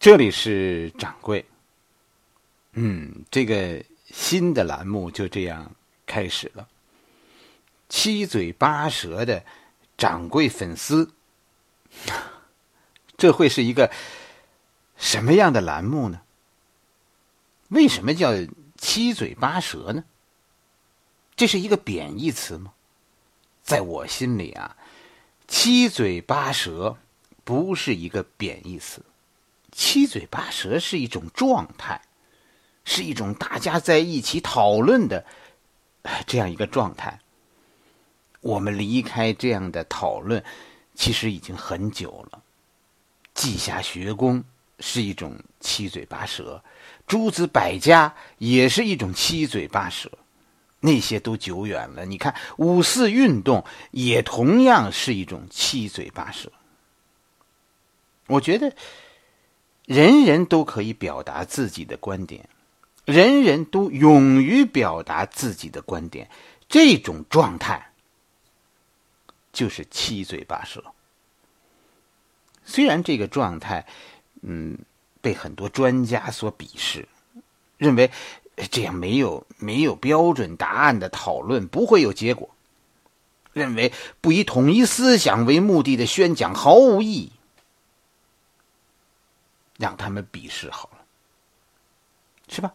这里是掌柜。嗯，这个新的栏目就这样开始了。七嘴八舌的掌柜粉丝，这会是一个什么样的栏目呢？为什么叫七嘴八舌呢？这是一个贬义词吗？在我心里啊，七嘴八舌不是一个贬义词。七嘴八舌是一种状态，是一种大家在一起讨论的这样一个状态。我们离开这样的讨论，其实已经很久了。稷下学宫是一种七嘴八舌，诸子百家也是一种七嘴八舌，那些都久远了。你看五四运动也同样是一种七嘴八舌。我觉得。人人都可以表达自己的观点，人人都勇于表达自己的观点，这种状态就是七嘴八舌。虽然这个状态，嗯，被很多专家所鄙视，认为这样没有没有标准答案的讨论不会有结果，认为不以统一思想为目的的宣讲毫无意义。让他们鄙视好了，是吧？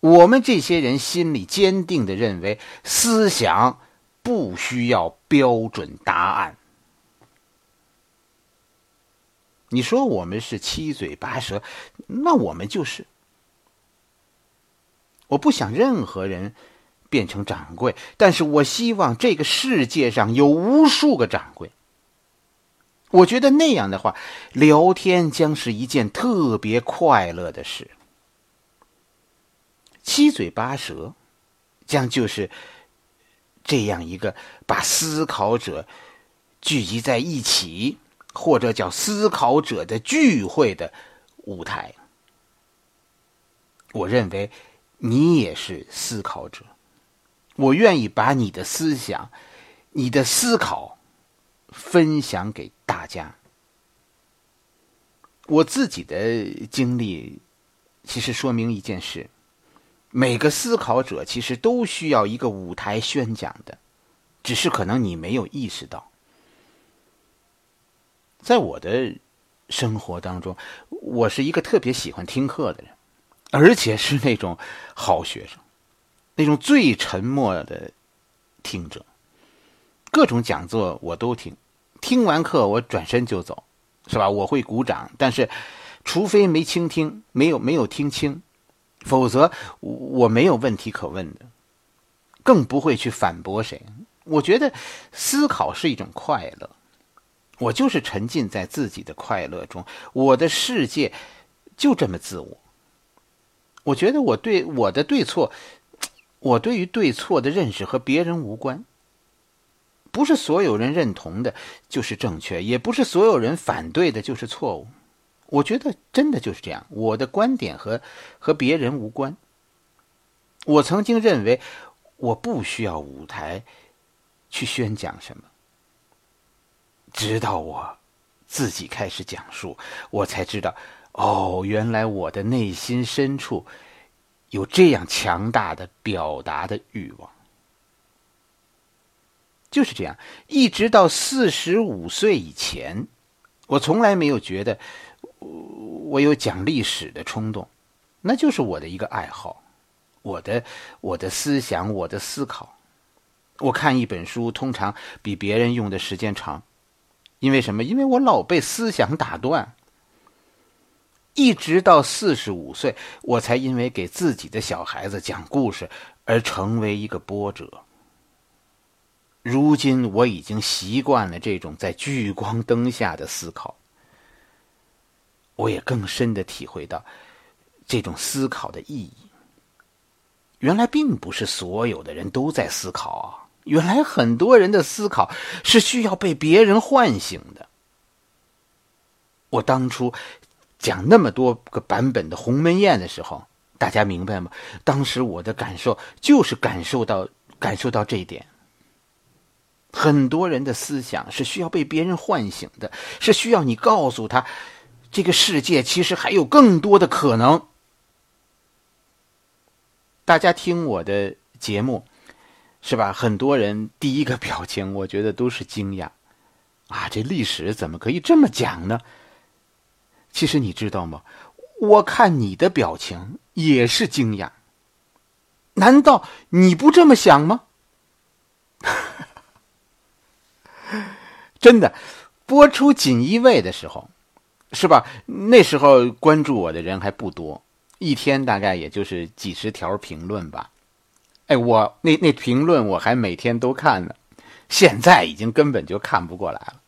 我们这些人心里坚定的认为，思想不需要标准答案。你说我们是七嘴八舌，那我们就是。我不想任何人变成掌柜，但是我希望这个世界上有无数个掌柜。我觉得那样的话，聊天将是一件特别快乐的事。七嘴八舌，将就是这样一个把思考者聚集在一起，或者叫思考者的聚会的舞台。我认为你也是思考者，我愿意把你的思想、你的思考分享给。大家，我自己的经历，其实说明一件事：每个思考者其实都需要一个舞台宣讲的，只是可能你没有意识到。在我的生活当中，我是一个特别喜欢听课的人，而且是那种好学生，那种最沉默的听者，各种讲座我都听。听完课，我转身就走，是吧？我会鼓掌，但是，除非没倾听，没有没有听清，否则我没有问题可问的，更不会去反驳谁。我觉得思考是一种快乐，我就是沉浸在自己的快乐中，我的世界就这么自我。我觉得我对我的对错，我对于对错的认识和别人无关。不是所有人认同的就是正确，也不是所有人反对的就是错误。我觉得真的就是这样。我的观点和和别人无关。我曾经认为我不需要舞台去宣讲什么，直到我自己开始讲述，我才知道，哦，原来我的内心深处有这样强大的表达的欲望。就是这样，一直到四十五岁以前，我从来没有觉得我有讲历史的冲动，那就是我的一个爱好，我的我的思想，我的思考。我看一本书，通常比别人用的时间长，因为什么？因为我老被思想打断。一直到四十五岁，我才因为给自己的小孩子讲故事而成为一个波折。如今我已经习惯了这种在聚光灯下的思考，我也更深的体会到这种思考的意义。原来并不是所有的人都在思考啊，原来很多人的思考是需要被别人唤醒的。我当初讲那么多个版本的《鸿门宴》的时候，大家明白吗？当时我的感受就是感受到感受到这一点。很多人的思想是需要被别人唤醒的，是需要你告诉他这个世界其实还有更多的可能。大家听我的节目，是吧？很多人第一个表情，我觉得都是惊讶啊！这历史怎么可以这么讲呢？其实你知道吗？我看你的表情也是惊讶。难道你不这么想吗？真的，播出锦衣卫的时候，是吧？那时候关注我的人还不多，一天大概也就是几十条评论吧。哎，我那那评论我还每天都看呢，现在已经根本就看不过来了。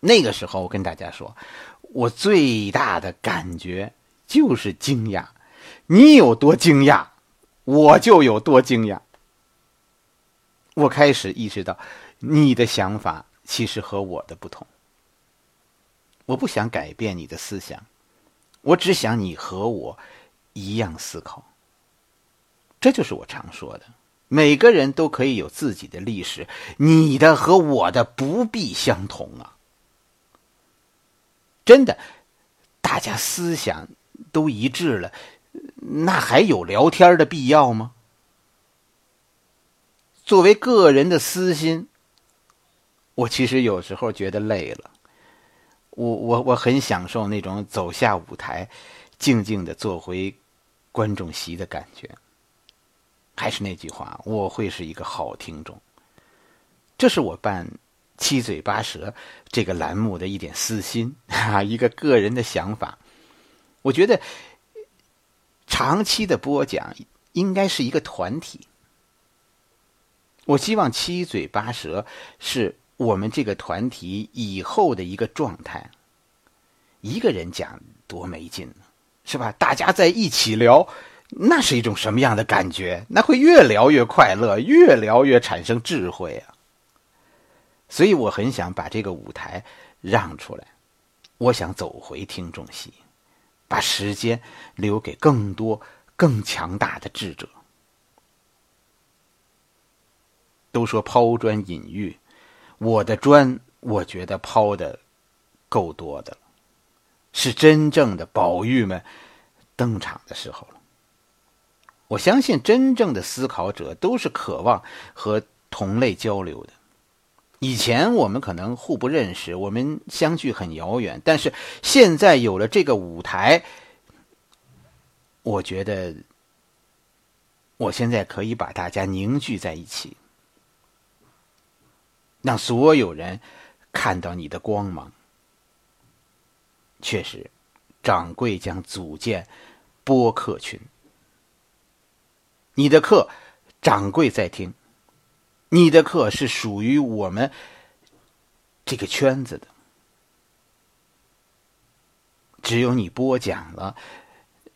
那个时候我跟大家说，我最大的感觉就是惊讶。你有多惊讶？我就有多惊讶，我开始意识到，你的想法其实和我的不同。我不想改变你的思想，我只想你和我一样思考。这就是我常说的，每个人都可以有自己的历史，你的和我的不必相同啊！真的，大家思想都一致了。那还有聊天的必要吗？作为个人的私心，我其实有时候觉得累了。我我我很享受那种走下舞台，静静的坐回观众席的感觉。还是那句话，我会是一个好听众。这是我办“七嘴八舌”这个栏目的一点私心啊，一个个人的想法。我觉得。长期的播讲应该是一个团体。我希望七嘴八舌是我们这个团体以后的一个状态。一个人讲多没劲呢，是吧？大家在一起聊，那是一种什么样的感觉？那会越聊越快乐，越聊越产生智慧啊！所以我很想把这个舞台让出来，我想走回听众席。把时间留给更多、更强大的智者。都说抛砖引玉，我的砖，我觉得抛的够多的了，是真正的宝玉们登场的时候了。我相信，真正的思考者都是渴望和同类交流的。以前我们可能互不认识，我们相距很遥远。但是现在有了这个舞台，我觉得我现在可以把大家凝聚在一起，让所有人看到你的光芒。确实，掌柜将组建播客群，你的课，掌柜在听。你的课是属于我们这个圈子的，只有你播讲了，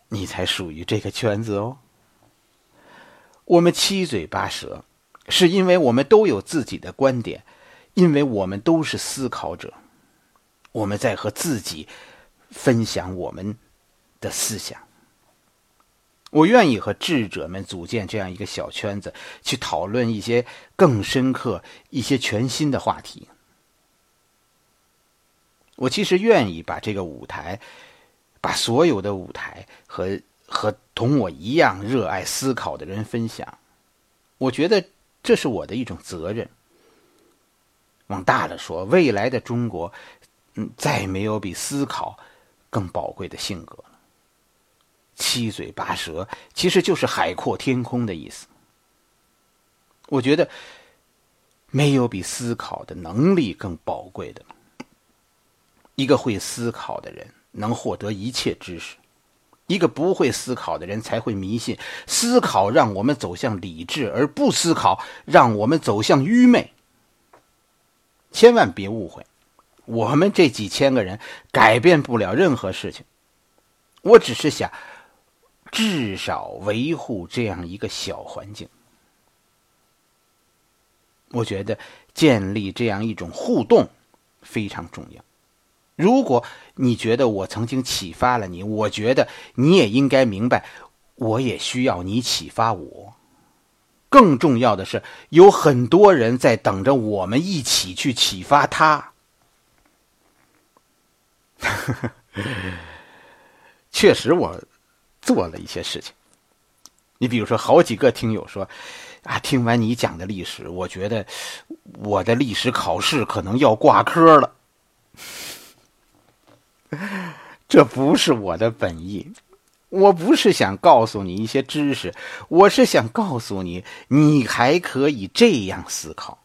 你才属于这个圈子哦。我们七嘴八舌，是因为我们都有自己的观点，因为我们都是思考者，我们在和自己分享我们的思想。我愿意和智者们组建这样一个小圈子，去讨论一些更深刻、一些全新的话题。我其实愿意把这个舞台，把所有的舞台和和同我一样热爱思考的人分享。我觉得这是我的一种责任。往大了说，未来的中国，嗯，再没有比思考更宝贵的性格了。七嘴八舌其实就是海阔天空的意思。我觉得没有比思考的能力更宝贵的了。一个会思考的人能获得一切知识，一个不会思考的人才会迷信。思考让我们走向理智，而不思考让我们走向愚昧。千万别误会，我们这几千个人改变不了任何事情。我只是想。至少维护这样一个小环境，我觉得建立这样一种互动非常重要。如果你觉得我曾经启发了你，我觉得你也应该明白，我也需要你启发我。更重要的是，有很多人在等着我们一起去启发他。确实，我做了一些事情。你比如说，好几个听友说，啊，听完你讲的历史，我觉得我的历史考试可能要挂科了。这不是我的本意，我不是想告诉你一些知识，我是想告诉你，你还可以这样思考。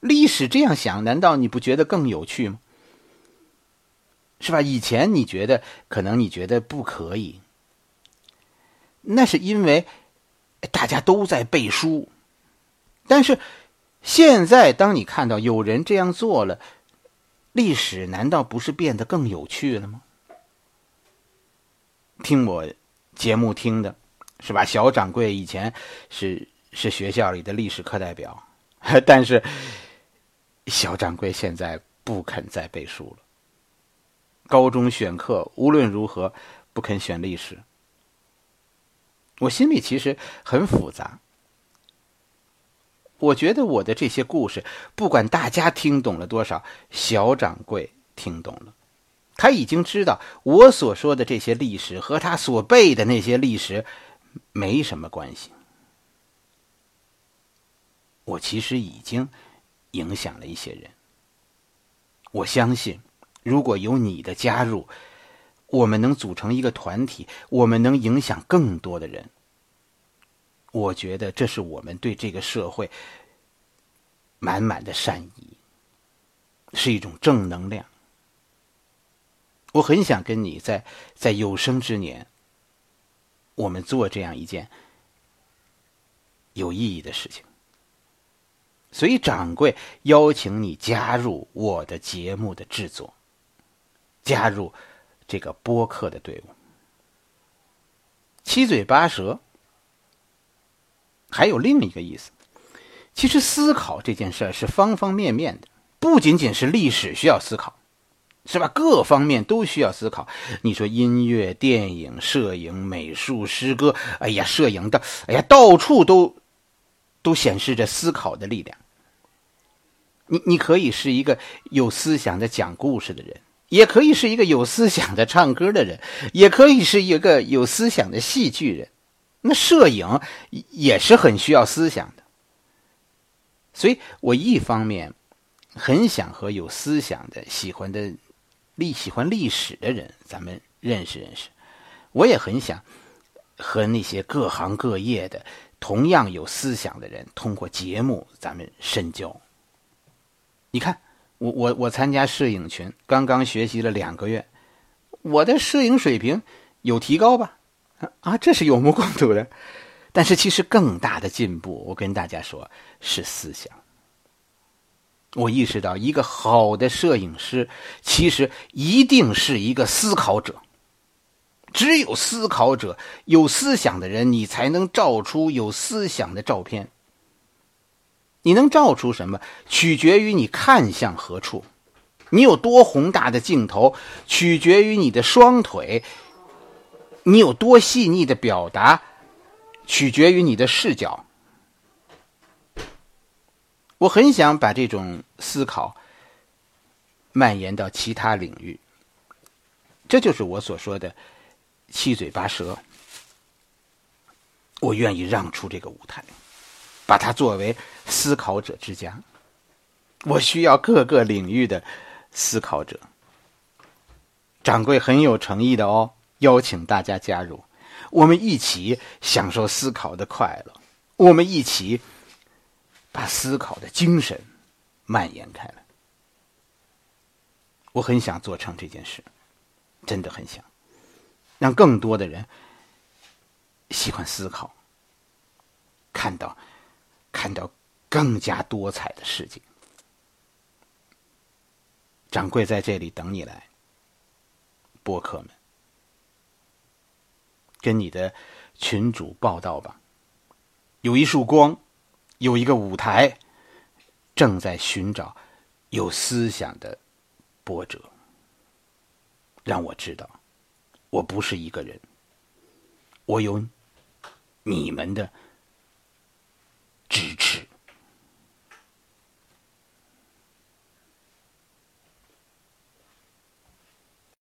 历史这样想，难道你不觉得更有趣吗？是吧？以前你觉得可能你觉得不可以，那是因为大家都在背书。但是现在，当你看到有人这样做了，历史难道不是变得更有趣了吗？听我节目听的是吧？小掌柜以前是是学校里的历史课代表，但是小掌柜现在不肯再背书了。高中选课无论如何不肯选历史，我心里其实很复杂。我觉得我的这些故事，不管大家听懂了多少，小掌柜听懂了，他已经知道我所说的这些历史和他所背的那些历史没什么关系。我其实已经影响了一些人，我相信。如果有你的加入，我们能组成一个团体，我们能影响更多的人。我觉得这是我们对这个社会满满的善意，是一种正能量。我很想跟你在在有生之年，我们做这样一件有意义的事情。所以，掌柜邀请你加入我的节目的制作。加入这个播客的队伍，七嘴八舌，还有另一个意思。其实思考这件事儿是方方面面的，不仅仅是历史需要思考，是吧？各方面都需要思考。你说音乐、电影、摄影、美术、诗歌，哎呀，摄影的，哎呀，到处都都显示着思考的力量。你你可以是一个有思想的讲故事的人。也可以是一个有思想的唱歌的人，也可以是一个有思想的戏剧人。那摄影也是很需要思想的。所以我一方面很想和有思想的、喜欢的历、喜欢历史的人咱们认识认识；我也很想和那些各行各业的同样有思想的人通过节目咱们深交。你看。我我我参加摄影群，刚刚学习了两个月，我的摄影水平有提高吧？啊，这是有目共睹的。但是其实更大的进步，我跟大家说是思想。我意识到，一个好的摄影师其实一定是一个思考者。只有思考者、有思想的人，你才能照出有思想的照片。你能照出什么，取决于你看向何处；你有多宏大的镜头，取决于你的双腿；你有多细腻的表达，取决于你的视角。我很想把这种思考蔓延到其他领域，这就是我所说的七嘴八舌。我愿意让出这个舞台。把它作为思考者之家，我需要各个领域的思考者。掌柜很有诚意的哦，邀请大家加入，我们一起享受思考的快乐，我们一起把思考的精神蔓延开来。我很想做成这件事，真的很想，让更多的人喜欢思考，看到。看到更加多彩的世界。掌柜在这里等你来，播客们，跟你的群主报道吧。有一束光，有一个舞台正在寻找有思想的波折。让我知道我不是一个人。我有你们的支持。